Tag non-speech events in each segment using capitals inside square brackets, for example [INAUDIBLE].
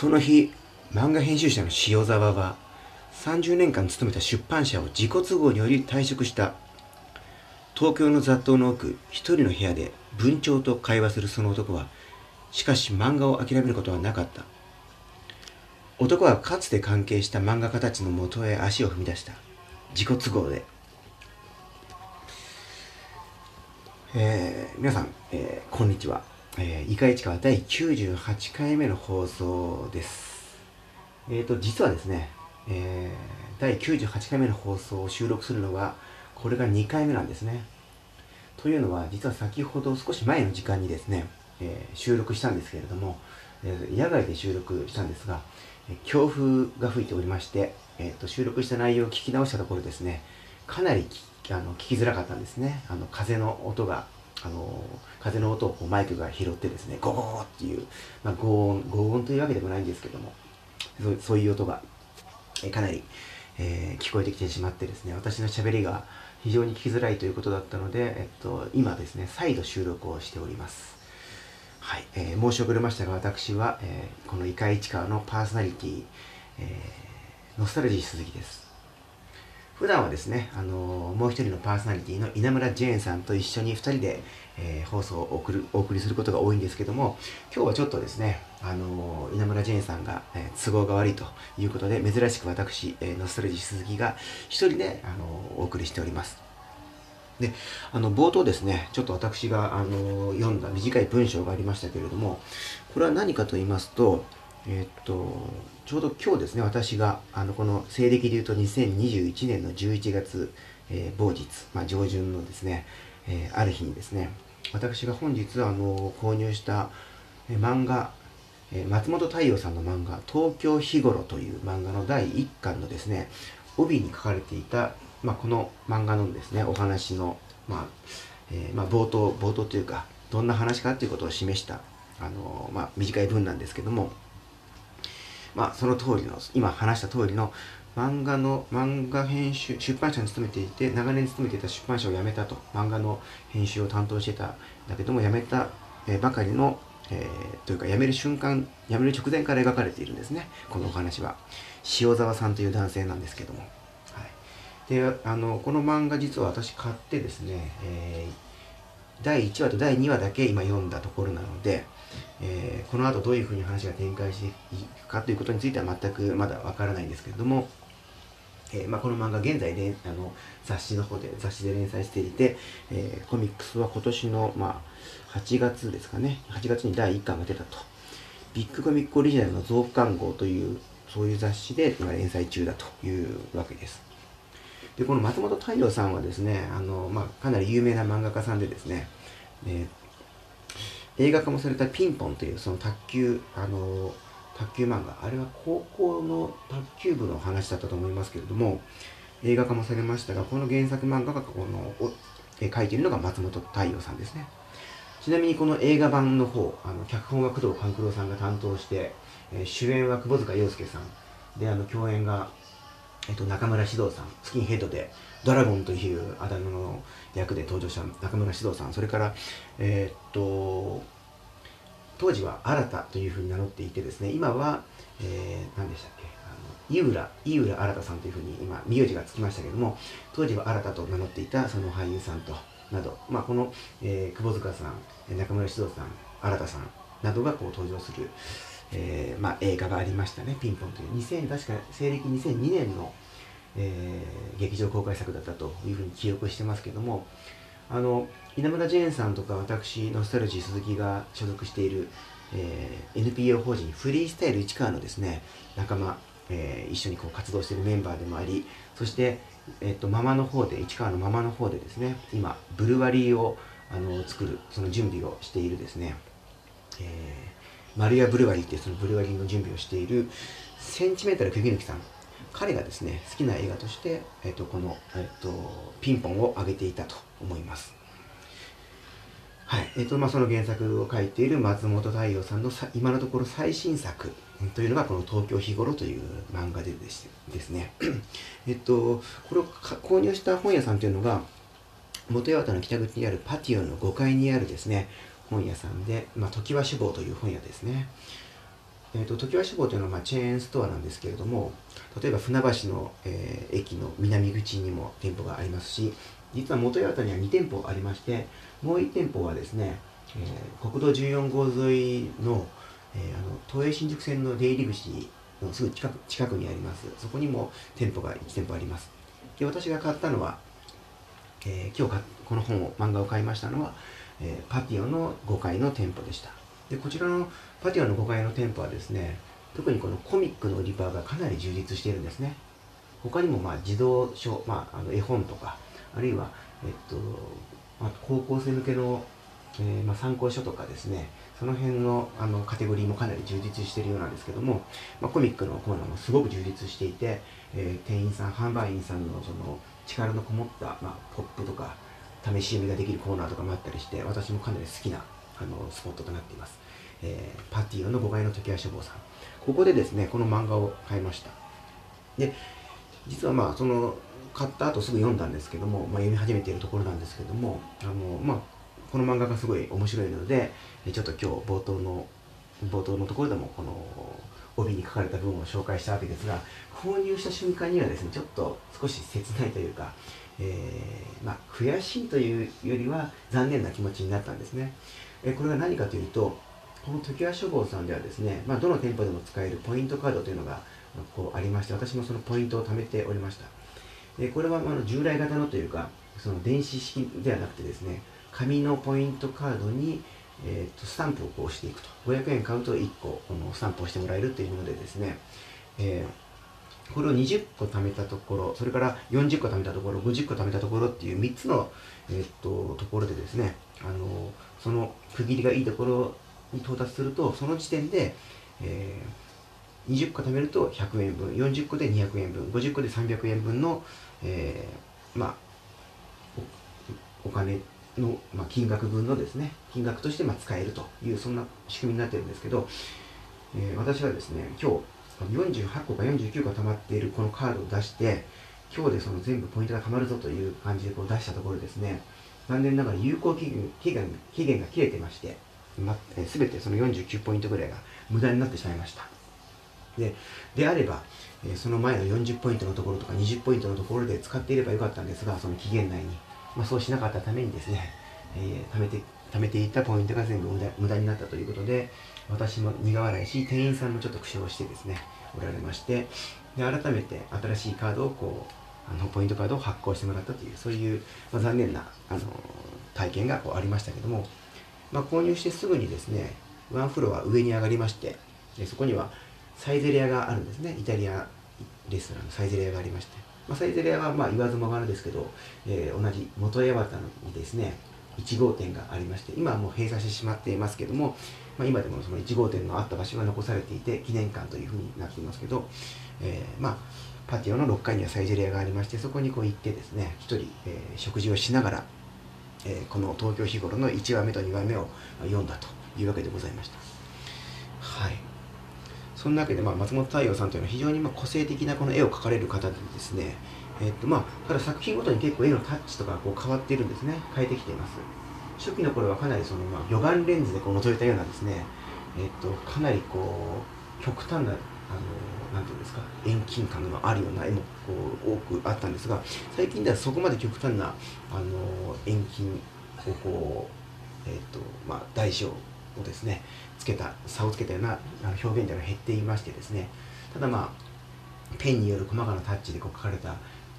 その日漫画編集者の塩沢は30年間勤めた出版社を自己都合により退職した。東京の雑踏の奥一人の部屋で文鳥と会話するその男はしかし漫画を諦めることはなかった。男はかつて関係した漫画家たちのもとへ足を踏み出した。自己都合で。えー、皆さん、えー、こんにちは、えー、イカイチカ第98回目の放送です。えーと実はですね、えー、第98回目の放送を収録するのはこれが2回目なんですね。というのは実は先ほど少し前の時間にですね、えー、収録したんですけれども、えー、野外で収録したんですが、えー、強風が吹いておりまして、えーと、収録した内容を聞き直したところですねかなりあの聞きづらかったんですね。あの風の音があの風の音をマイクが拾ってですねゴゴーっていう、まあ、轟音轟音というわけでもないんですけどもそういう音が、えかなり、えー、聞こえてきてしまってですね私のしゃべりが非常に聞きづらいということだったので、えっと、今ですね再度収録をしております。はい、えー、申し遅れましたが私は、えー、このイカイチカのパーソナリティ、えー、ノスタルジー鈴木です。普段はですね、あのー、もう一人のパーソナリティの稲村ジェーンさんと一緒に2人で、えー、放送を送るお送りすることが多いんですけども、今日はちょっとですね、あのー、稲村ジェーンさんが、え都合が悪いということで、珍しく私、えノスタルジー鈴木が一人で、あのお送りしております。で、あの、冒頭ですね、ちょっと私が、あの読んだ短い文章がありましたけれども、これは何かと言いますと、えっと、ちょうど今日ですね、私が、あの、この西暦で言うと2021年の11月、えー、某日、まあ、上旬のですね、えー、ある日にですね、私が本日、あの、購入した、えー、漫画、え松本太陽さんの漫画、東京日頃という漫画の第1巻のですね、帯に書かれていた、まあ、この漫画のですね、お話の、まあ、えまあ、冒頭、冒頭というか、どんな話かということを示した、あのまあ、短い文なんですけども、まあ、その通りの、今話した通りの、漫画の、漫画編集、出版社に勤めていて、長年勤めていた出版社を辞めたと、漫画の編集を担当してたんだけども、辞めた、えばかりの、えー、というか、辞める瞬間、辞める直前から描かれているんですね、このお話は。塩沢さんという男性なんですけども。はい、で、あの、この漫画実は私買ってですね、えー、第1話と第2話だけ今読んだところなので、えー、この後どういうふうに話が展開していくかということについては全くまだわからないんですけれども、えー、まあ、この漫画現在であの雑誌の方で雑誌で連載していて、えー、コミックスは今年の、まあ、8月ですかね8月に第1巻が出たと。ビッグコミックオリジナルの増刊号というそういう雑誌で今連載中だというわけです。でこの松本太陽さんはですねあの、まあ、かなり有名な漫画家さんでですね、えー映画化もされたピンポンというその卓球、あの卓球漫画、あれは高校の卓球部の話だったと思いますけれども、映画化もされましたが、この原作漫画がこのえ書いているのが松本太陽さんですね。ちなみにこの映画版の方、あの脚本は工藤官九郎さんが担当して、えー、主演は窪塚洋介さん、で、あの共演が、えっと、中村獅童さん、スキンヘッドで、ドラゴンというあだ名の役で登場した中村獅童さん、それから、え、っと、当時は新というふうに名乗っていてですね、今は、えー、何でしたっけ、あの井浦、井浦新さんというふうに今、名字がつきましたけども、当時は新と名乗っていたその俳優さんと、など、まあ、この、えー、窪塚さん、中村獅童さん、新さんなどがこう登場する、えーまあ、映画がありましたね、ピンポンという。2000、確か西暦2002年の、えー、劇場公開作だったというふうに記憶してますけども、あの稲村ジェーンさんとか私ノスタルジー鈴木が所属している、えー、NPO 法人フリースタイル市川のですね仲間、えー、一緒にこう活動しているメンバーでもありそして、えーと、ママの方で市川のママの方でですね今ブルワリーをあの作るその準備をしているですね、えー、丸屋ブルワリーっていうそのブルワリーの準備をしているセンチメンタル釘抜さん。彼がですね好きな映画として、えーと、この、えーとピンポンを上げていたと思います。はい。えーとまあ、その原作を書いている松本太陽さんのさ今のところ最新作というのがこの「東京日頃」という漫画でですね。[COUGHS] えっとこれを購入した本屋さんというのが元八幡の北口にあるパティオの5階にあるですね本屋さんで、まあ、時は志望という本屋ですね。えーと、と常盤志望というのはまあチェーンストアなんですけれども例えば船橋の、えー、駅の南口にも店舗がありますし実は元八幡には2店舗ありましてもう1店舗はですね、えー、国道14号沿いの,、えー、あの東映新宿線の出入り口のすぐ近く近くにあります。そこにも店舗が1店舗あります。で私が買ったのは、えー、今日この本を漫画を買いましたのは、えー、パティオの5階の店舗でした。でこちらのパティオの5階の店舗はですね特にこのコミックの売り場がかなり充実しているんですね。他にもまあ児童書、まあ、あの絵本とかあるいは、えっとまあ、高校生向けの、えー、まあ、参考書とかですねその辺のあのカテゴリーもかなり充実しているようなんですけども、まあ、コミックのコーナーもすごく充実していて、えー、店員さん販売員さんのその力のこもった、まあ、ポップとか試し読みができるコーナーとかもあったりして私もかなり好きなあのスポットとなっています、えー、パティオの5階の時は書房さん。ここでですねこの漫画を買いました。で実はまあその買った後すぐ読んだんですけども、まあ、読み始めているところなんですけどもあの、まあ、この漫画がすごい面白いのでちょっと今日冒頭の冒頭のところでもこの帯に書かれた部分を紹介したわけですが購入した瞬間にはですねちょっと少し切ないというか、えー、まあ、悔しいというよりは残念な気持ちになったんですね、えこれは何かというとこの常盤書房さんではですね、まあ、どの店舗でも使えるポイントカードというのがこうありまして私もそのポイントを貯めておりました。でこれはあの従来型のというかその電子式ではなくてですね紙のポイントカードに、えーと、スタンプをこうしていくと。500円買うと1個このスタンプをしてもらえるというものでですね、えー、これを20個貯めたところそれから40個貯めたところ50個貯めたところっていう3つの、えーと、ところでですねあのその区切りがいいところに到達するとその時点で、えー、20個貯めると100円分40個で200円分50個で300円分の、えー、まあお金の、まあ、金額分のですね金額としてまあ使えるというそんな仕組みになってるんですけど、えー、私はですね今日48個か49個貯まっているこのカードを出して今日でその全部ポイントが貯まるぞという感じでこう出したところですね残念ながら有効期限期限期限が切れてましてま、えー、全てその49ポイントぐらいが無駄になってしまいました。でであれば、えー、その前の40ポイントのところとか20ポイントのところで使っていればよかったんですがその期限内に、まあ、そうしなかったためにですね、えー、貯めて貯めていたポイントが全部無駄になったということで私も苦笑いし店員さんもちょっと苦笑してですねおられましてで改めて新しいカードをこうあのポイントカードを発行してもらったというそういう、まあ、残念なあの体験がこうありましたけどもまあ、購入してすぐにですねワンフロア上に上がりましてでそこにはサイゼリアがあるんですね。イタリアレストランのサイゼリアがありまして、まあ、サイゼリアはまあ言わずもがなですけど、えー、同じ元八幡にですね1号店がありまして今はもう閉鎖してしまっていますけども、まあ、今でもその1号店のあった場所が残されていて記念館というふうになっていますけど、えー、まあパティオの6階にはサイゼリアがありましてそこにこう行ってですね1人、えー、食事をしながらえー、この東京日頃の1話目と2話目を読んだというわけでございました。はい。そんなわけで、まあ、松本太陽さんというのは非常にま個性的なこの絵を描かれる方でですね、え、っとまあ、ただ作品ごとに結構絵のタッチとかこう変わっているんですね。変えてきています。初期の頃はかなりその、まあ、魚眼レンズでこう覗いたようなですね、え、っと、かなりこう、極端な、あの、なんていうんですか、遠近感のあるような絵もこう多くあったんですが、最近ではそこまで極端な、あの、遠近をこう、えっ、と、まあ、大小をですね、つけた、差をつけたような表現では減っていましてですね、ただまあ、ペンによる細かなタッチでこう描かれた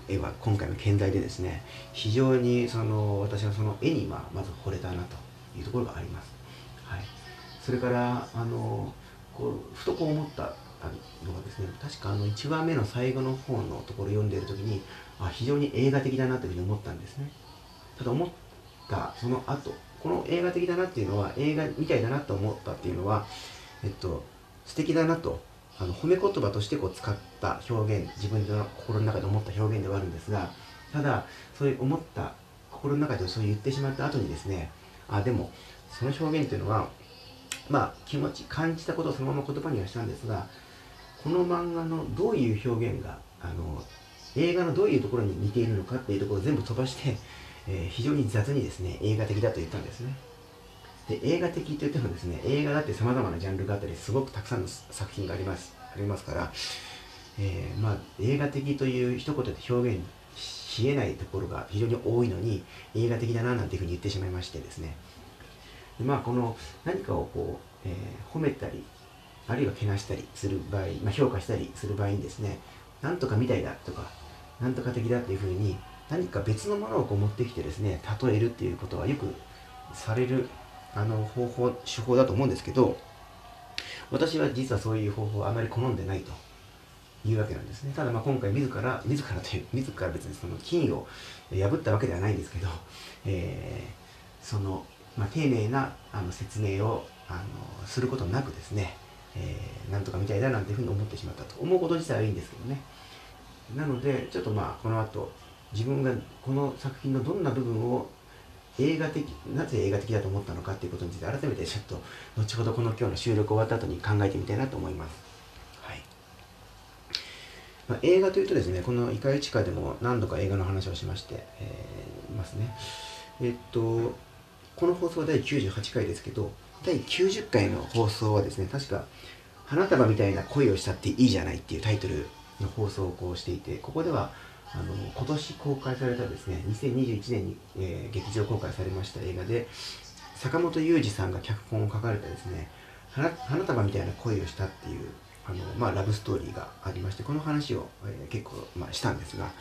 絵は今回の見題でですね非常にその私はその絵にまあまず惚れたなというところがあります、はい、それからあのこうふとこう思ったのがですね確かあの1話目の最後の方のところ読んでいる時にあ非常に映画的だなというふうに思ったんですね。ただ思ったその後この映画的だなっていうのは映画みたいだなと思ったっていうのはえっと素敵だなとあの褒め言葉としてこう使った表現自分の心の中で思った表現ではあるんですがただそういう思った心の中でそう言ってしまった後にですねあでもその表現というのはまあ気持ち感じたことをそのまま言葉にはしたんですがこの漫画のどういう表現があの映画のどういうところに似ているのかっていうところを全部飛ばして、えー、非常に雑にですね映画的だと言ったんですね。で映画的といってもですね映画だってさまざまなジャンルがあったりすごくたくさんの作品がありますありますから、えー、まあ、映画的という一言で表現しえないところが非常に多いのに映画的だななんていうふうに言ってしまいましてですね。でまあこの何かをこう、えー、褒めたりあるいはけなしたりする場合、まあ、評価したりする場合にですねなんとかみたいだとかなんとか的だっていうふうに何か別のものをこう持ってきてですね例えるっていうことはよくされるあの方法手法だと思うんですけど私は実はそういう方法はあまり好んでないというわけなんですね。ただまあ今回自ら自らという自ら別にその金を破ったわけではないんですけど、えー、その、まあ、丁寧なあの説明をあのすることなくですね、えー、なんとかみたいだなんていうふうに思ってしまったと。思うこと自体はいいんですけどね。なのでちょっとまあこの後自分がこの作品のどんな部分を映画的なぜ映画的だと思ったのかっていうことについて改めてちょっと後ほどこの今日の収録終わった後に考えてみたいなと思います、はい。まあ、映画というとですねこの「イカイチカ」でも何度か映画の話をしまして、えー、いますね。えっとこの放送は第98回ですけど第90回の放送はですね確か「花束みたいな恋をしたっていいじゃない」っていうタイトルの放送をこうしていてここではあの今年公開されたですね2021年に、えー、劇場公開されました映画で坂本雄二さんが脚本を書かれたですね花束みたいな恋をしたっていうあの、まあ、ラブストーリーがありましてこの話を、えー、結構、まあ、したんですが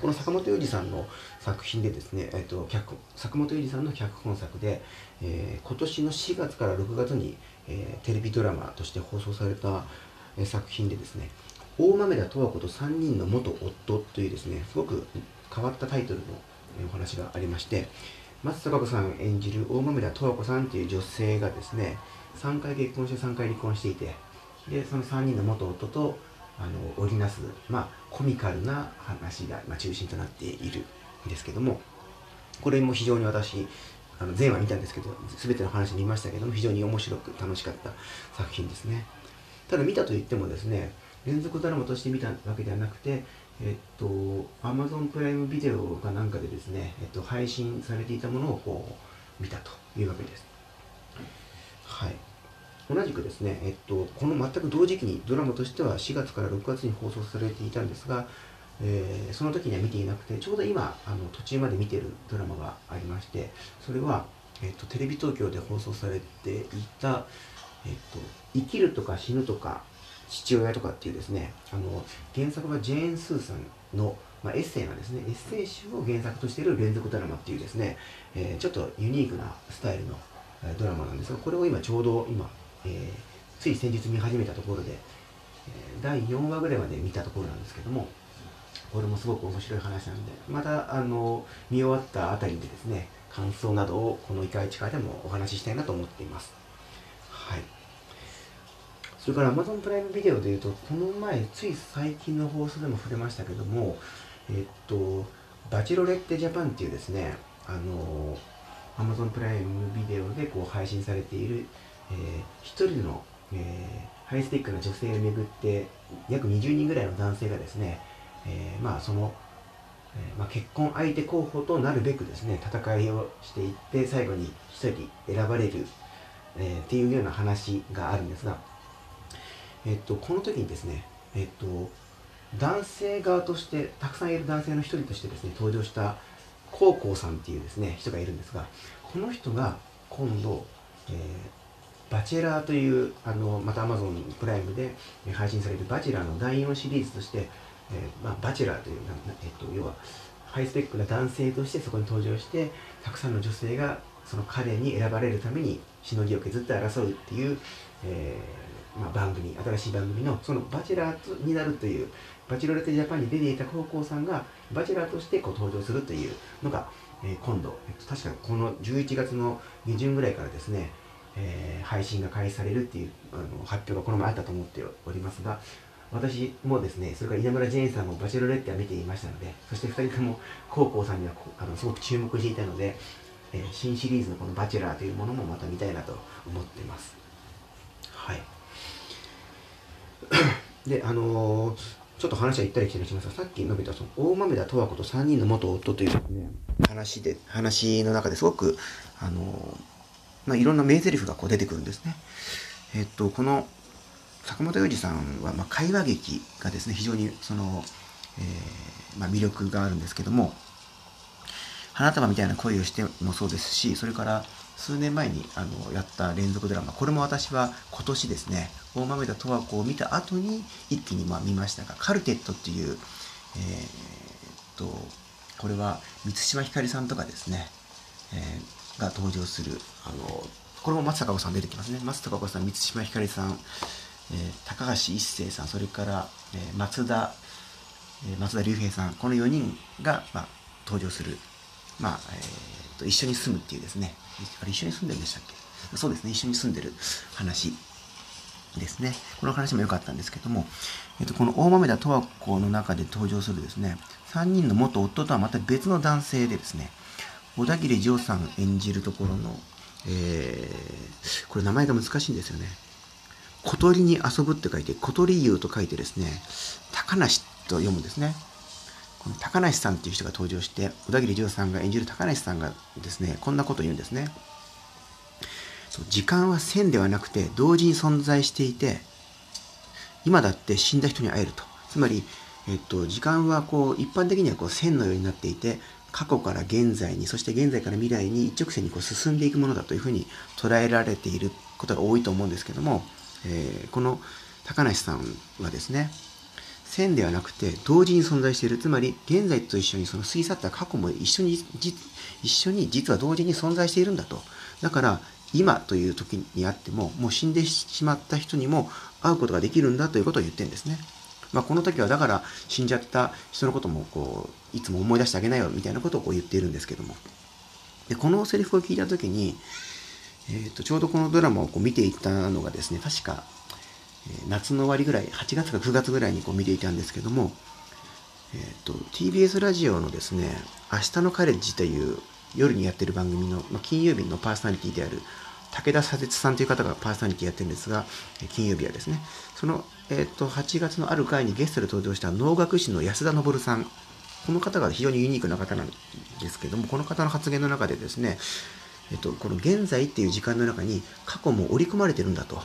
この坂本雄二さんの作品でですね、えーと、脚坂本雄二さんの脚本作で、えー、今年の4月から6月に、えー、テレビドラマとして放送された、えー、作品でですね大豆田十和子と3人の元夫というですねすごく変わったタイトルのお話がありまして松たか子さん演じる大豆田十和子さんという女性がですね3回結婚して3回離婚していてでその3人の元夫とあの織りなす、まあ、コミカルな話が、まあ、中心となっているんですけどもこれも非常に私あの前話見たんですけど全ての話見ましたけども非常に面白く楽しかった作品ですね。ただ見たといってもですね連続ドラマとして見たわけではなくて、えっと、Amazon プライムビデオかなんかでですね、えっと、配信されていたものをこう見たというわけです。はい。同じくですね、えっと、この全く同時期にドラマとしては4月から6月に放送されていたんですが、えー、その時には見ていなくて、ちょうど今、あの途中まで見てるドラマがありまして、それは、えっと、テレビ東京で放送されていた、えっと、生きるとか死ぬとか父親とかっていうですねあの原作はジェーン・スーさんの、まあ、エッセイなんですね。エッセイ集を原作としている連続ドラマっていうですね、えー、ちょっとユニークなスタイルのドラマなんですがこれを今ちょうど今、えー、つい先日見始めたところで、第4話ぐらいまで見たところなんですけどもこれもすごく面白い話なんでまたあの見終わったあたりでですね感想などをこの「イカイチカ」でもお話ししたいなと思っています。はい。それから Amazon プライムビデオでいうと、この前、つい最近の放送でも触れましたけども、えっと、バチロレッテジャパンっていうですね、あの、Amazon プライムビデオでこう配信されている、えー、一人の、えー、ハイスティックな女性をめぐって、約20人ぐらいの男性がですね、えー、まあその、えーまあ、結婚相手候補となるべくですね、戦いをしていって、最後に一人選ばれる、えー、っていうような話があるんですが、えっと、この時にですね、えっと、男性側としてたくさんいる男性の一人としてですね登場した高校さんっていうですね人がいるんですがこの人が今度、えー、バチェラーというあのまた Amazon プライムで配信されるバチェラーの第4シリーズとして、えーまあ、バチェラーという、えっと、要はハイスペックな男性としてそこに登場してたくさんの女性がその彼に選ばれるためにしのぎを削って争うっていう、えーまあ、番組新しい番組のそのバチェラーになるというバチェロレットジャパンに出ていた高校さんがバチェラーとしてこう登場するというのが、えー、今度、えっと、確かにこの11月の下旬ぐらいからですね、えー、配信が開始されるっていうあの発表がこの前あったと思っておりますが私もですねそれから稲村ジェーンさんもバチェロレッテは見ていましたのでそして2人とも高校さんにはあのすごく注目していたので、えー、新シリーズのこのバチェラーというものもまた見たいなと思ってますはいで、あのー、ちょっと話は行ったり来たりしますが、さっき述べたその大豆田十和子と3人の元夫というね、話で、話の中ですごく、あのー、まあ、いろんな名台詞がこう出てくるんですね。えっと、この坂本龍二さんは、まあ、会話劇がですね、非常にその、えー、まあ、魅力があるんですけども、花束みたいな恋をしてもそうですし、それから数年前にあのやった連続ドラマ、これも私は今年ですね、大豆田十和子を見た後に一気にまあ見ましたが、カルテットっていう、えー、っと、これは満島ひかりさんとかですね、えー、が登場する、あの、これも松坂子さん出てきますね。松坂子さん、満島ひかりさん、えー、高橋一生さん、それから、えー、松田、え、松田龍平さん、この4人が、まあ、登場する、まあ、えー、と一緒に住むっていうですね、あれ一緒に住んでるんでしたっけ？そうですね、一緒に住んでる話ですね。この話も良かったんですけども、えっと、この大豆田十和子の中で登場するですね、3人の元夫とはまた別の男性でですね、小田切丈さん演じるところの、えー、これ名前が難しいんですよね。小鳥に遊ぶって書いて、小鳥湯と書いてですね、高梨と読むんですね。高梨さんっていう人が登場して、小田切丈さんが演じる高梨さんがですね、こんなことを言うんですね。そう時間は線ではなくて同時に存在していて今だって死んだ人に会えるとつまり、えっと、時間はこう一般的にはこう線のようになっていて過去から現在にそして現在から未来に一直線にこう進んでいくものだというふうに捉えられていることが多いと思うんですけども、えー、この高梨さんはですね線ではなくて同時に存在しているつまり現在と一緒にその過ぎ去った過去も一緒に一緒に実は同時に存在しているんだとだから今という時にあっても、もう死んでしまった人にも会うことができるんだということを言ってるんですね。まあ、この時はだから死んじゃった人のこともこういつも思い出してあげなよみたいなことをこう言っているんですけども。で、このセリフを聞いた時に、えー、とちょうどこのドラマをこう見ていたのがですね、確か、夏の終わりぐらい、8月か9月ぐらいにこう見ていたんですけども、えーと、TBS ラジオのですね、明日のカレッジという夜にやってる番組の、まあ、金曜日のパーソナリティである武田佐哲さんという方がパーソナリティやってるんですが、金曜日はですね、その、えっ、ー、と、8月のある回にゲストで登場した能楽師の安田昇さん。この方が非常にユニークな方なんですけども、この方の発言の中でですね、えっ、ー、と、この現在っていう時間の中に過去も織り込まれてるんだと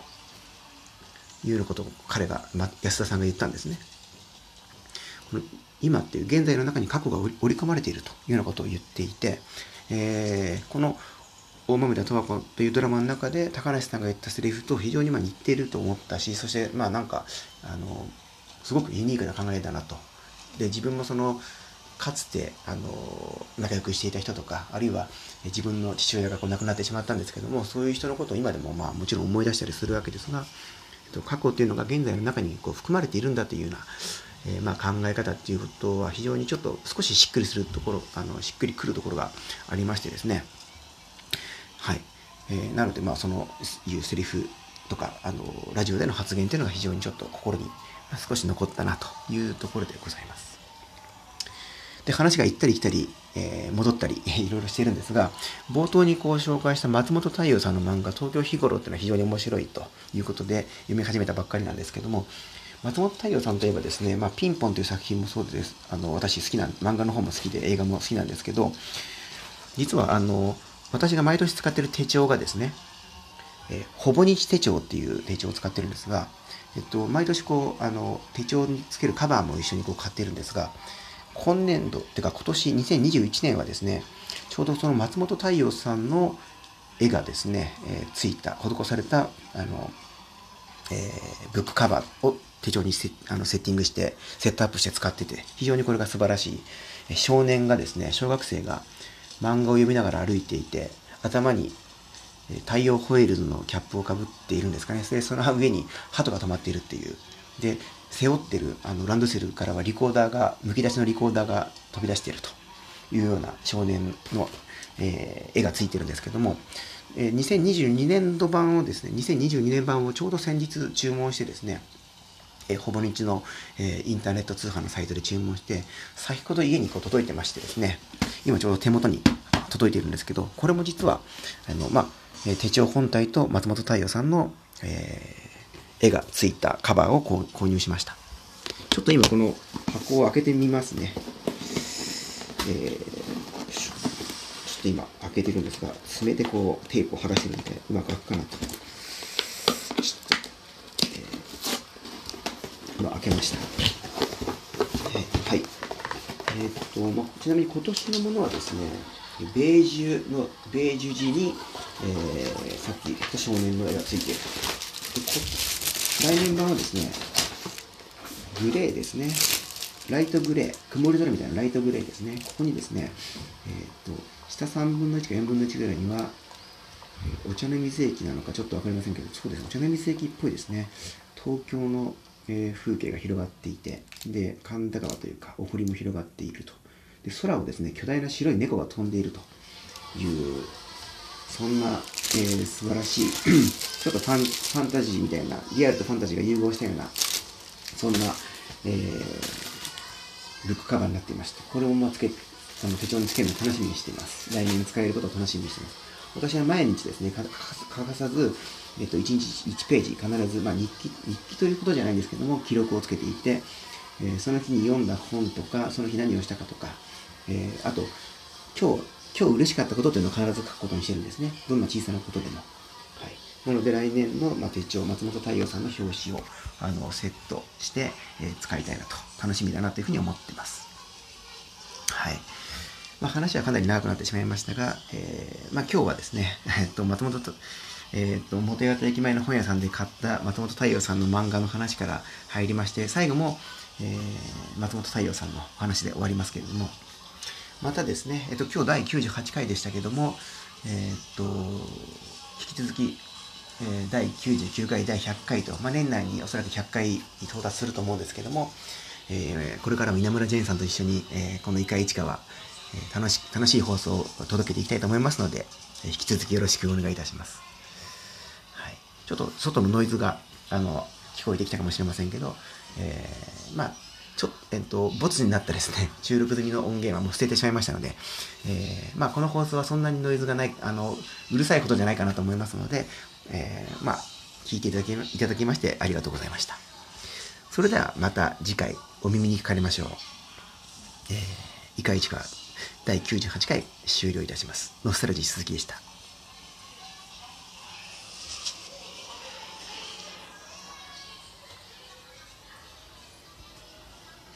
いうようなことを彼が、安田さんが言ったんですね。この今っていう現在の中に過去が織り込まれているというようなことを言っていて、えー、この大豆田十和子というドラマの中で高梨さんが言ったセリフと非常にま似ていると思ったしそしてまあなんかあのすごくユニークな考えだなとで自分もそのかつてあの仲良くしていた人とかあるいは自分の父親がこう亡くなってしまったんですけどもそういう人のことを今でもまあもちろん思い出したりするわけですが、と、過去というのが現在の中にこう含まれているんだというような、えー、ま考え方っていうことは非常にちょっと少ししっくりするところあのしっくりくるところがありましてですねはい。えー、なので、まあ、そのいうセリフとか、あの、ラジオでの発言というのが非常にちょっと心に少し残ったなというところでございます。で、話が行ったり来たり、えー、戻ったり、[LAUGHS] いろいろしているんですが、冒頭にこう紹介した松本太陽さんの漫画、東京日頃っていうのは非常に面白いということで、読み始めたばっかりなんですけども、松本太陽さんといえばですね、まあ、ピンポンという作品もそうです。あの、私好きな、漫画の方も好きで、映画も好きなんですけど、実はあの、私が毎年使ってる手帳がですね、えー、ほぼ日手帳っていう手帳を使ってるんですが、えっと、毎年こう、あの、手帳につけるカバーも一緒にこう買ってるんですが、今年度、てか今年2021年はですね、ちょうどその松本太陽さんの絵がですね、えー、ついた、施された、あの、えー、ブックカバーを手帳にセあのセッティングして、セットアップして使ってて、非常にこれが素晴らしい。少年がですね、小学生が漫画を読みながら歩いていて、頭に大洋ホエールズのキャップをかぶっているんですかね。で、その上に鳩が止まっているっていう。で、背負ってるあのランドセルからはリコーダーが、むき出しのリコーダーが飛び出していると。いうような少年の、えー、絵がついてるんですけども、えー、2022年度版をですね、2022年版をちょうど先日注文してですね、えー、ほぼ日の、えー、インターネット通販のサイトで注文して、先ほど家にこう届いてましてですね、今ちょうど手元に届いているんですけど、これも実は、あの、まあ、手帳本体と松本太陽さんの、えー、絵がついたカバーを購入しました。ちょっと今この箱を開けてみますね。えー、ちょっと今開けてるんですが、爪でこうテープを剥がしてるんで、うまく開くかなと。ちょっと、えー、今開けました。えー、はい。えー、っと、まあ、ちなみに今年のものはですね、ベージュの、ベージュ地に、えー、さっき言った少年の絵がついている。来年版はですね、グレーですね。ライトグレー、曇り空みたいなライトグレーですね。ここにですね、えっ、と、下3分の1か4分の1ぐらいには、お茶の水駅なのかちょっとわかりませんけど、そうですね、お茶の水駅っぽいですね。東京の、え風景が広がっていて、で、神田川というか、お堀も広がっていると。で、空をですね、巨大な白い猫が飛んでいるという、そんな、ー、素晴らしい [CLEARS THROAT] ちょっとファンファンタジーみたいな、リアルとファンタジーが融合したような、そんな、えー、ルックカバーになっていまして、これをまつけ、あの手帳につけるの楽しみにしています。来年使えることを楽しみにしています。私は毎日ですね、欠かさず、えっと、1日1ページ必ず、まあ、日記、日記ということじゃないんですけども、記録をつけていて、えー、その日に読んだ本とか、その日何をしたかとか、えー、あと、今日、今日嬉しかったことというのを必ず書くことにしてるんですね。どんな小さなことでも。はい。なので来年の、ま、手帳、松本太陽さんの表紙をあのセットして、えー、使いたいなと、楽しみだなというふうに思ってます。はい。まあ、話はかなり長くなってしまいましたが、えー、まあ、今日はですね、[LAUGHS] えっと、松本と、えっと、元八駅前の本屋さんで買った松本太陽さんの漫画の話から入りまして、最後も、えー、松本太陽さんの話で終わりますけれども、またですね、えっと、今日第98回でしたけども、えっと、引き続き、えー、第99回、第100回と、まあ、年内におそらく100回に到達すると思うんですけども、えー、これからも稲村ジェーンさんと一緒に、えー、このイカ市川、えー、楽し楽しい放送を届けていきたいと思いますので、えー、引き続きよろしくお願いいたします。はい、ちょっと外のノイズがあの聞こえてきたかもしれませんけど、えー、まあ、ちょっと、えっと、ボツになったですね、[LAUGHS] 収録済みの音源はもう捨ててしまいましたので、えー、まあ、この放送はそんなにノイズがない、あの、うるさいことじゃないかなと思いますので、えー、まあ、聞いていただきいただきましてありがとうございました。それではまた次回お耳にかかりましょう。えー、イカイチカ第98回終了いたします。ノスタルジー鈴木でした。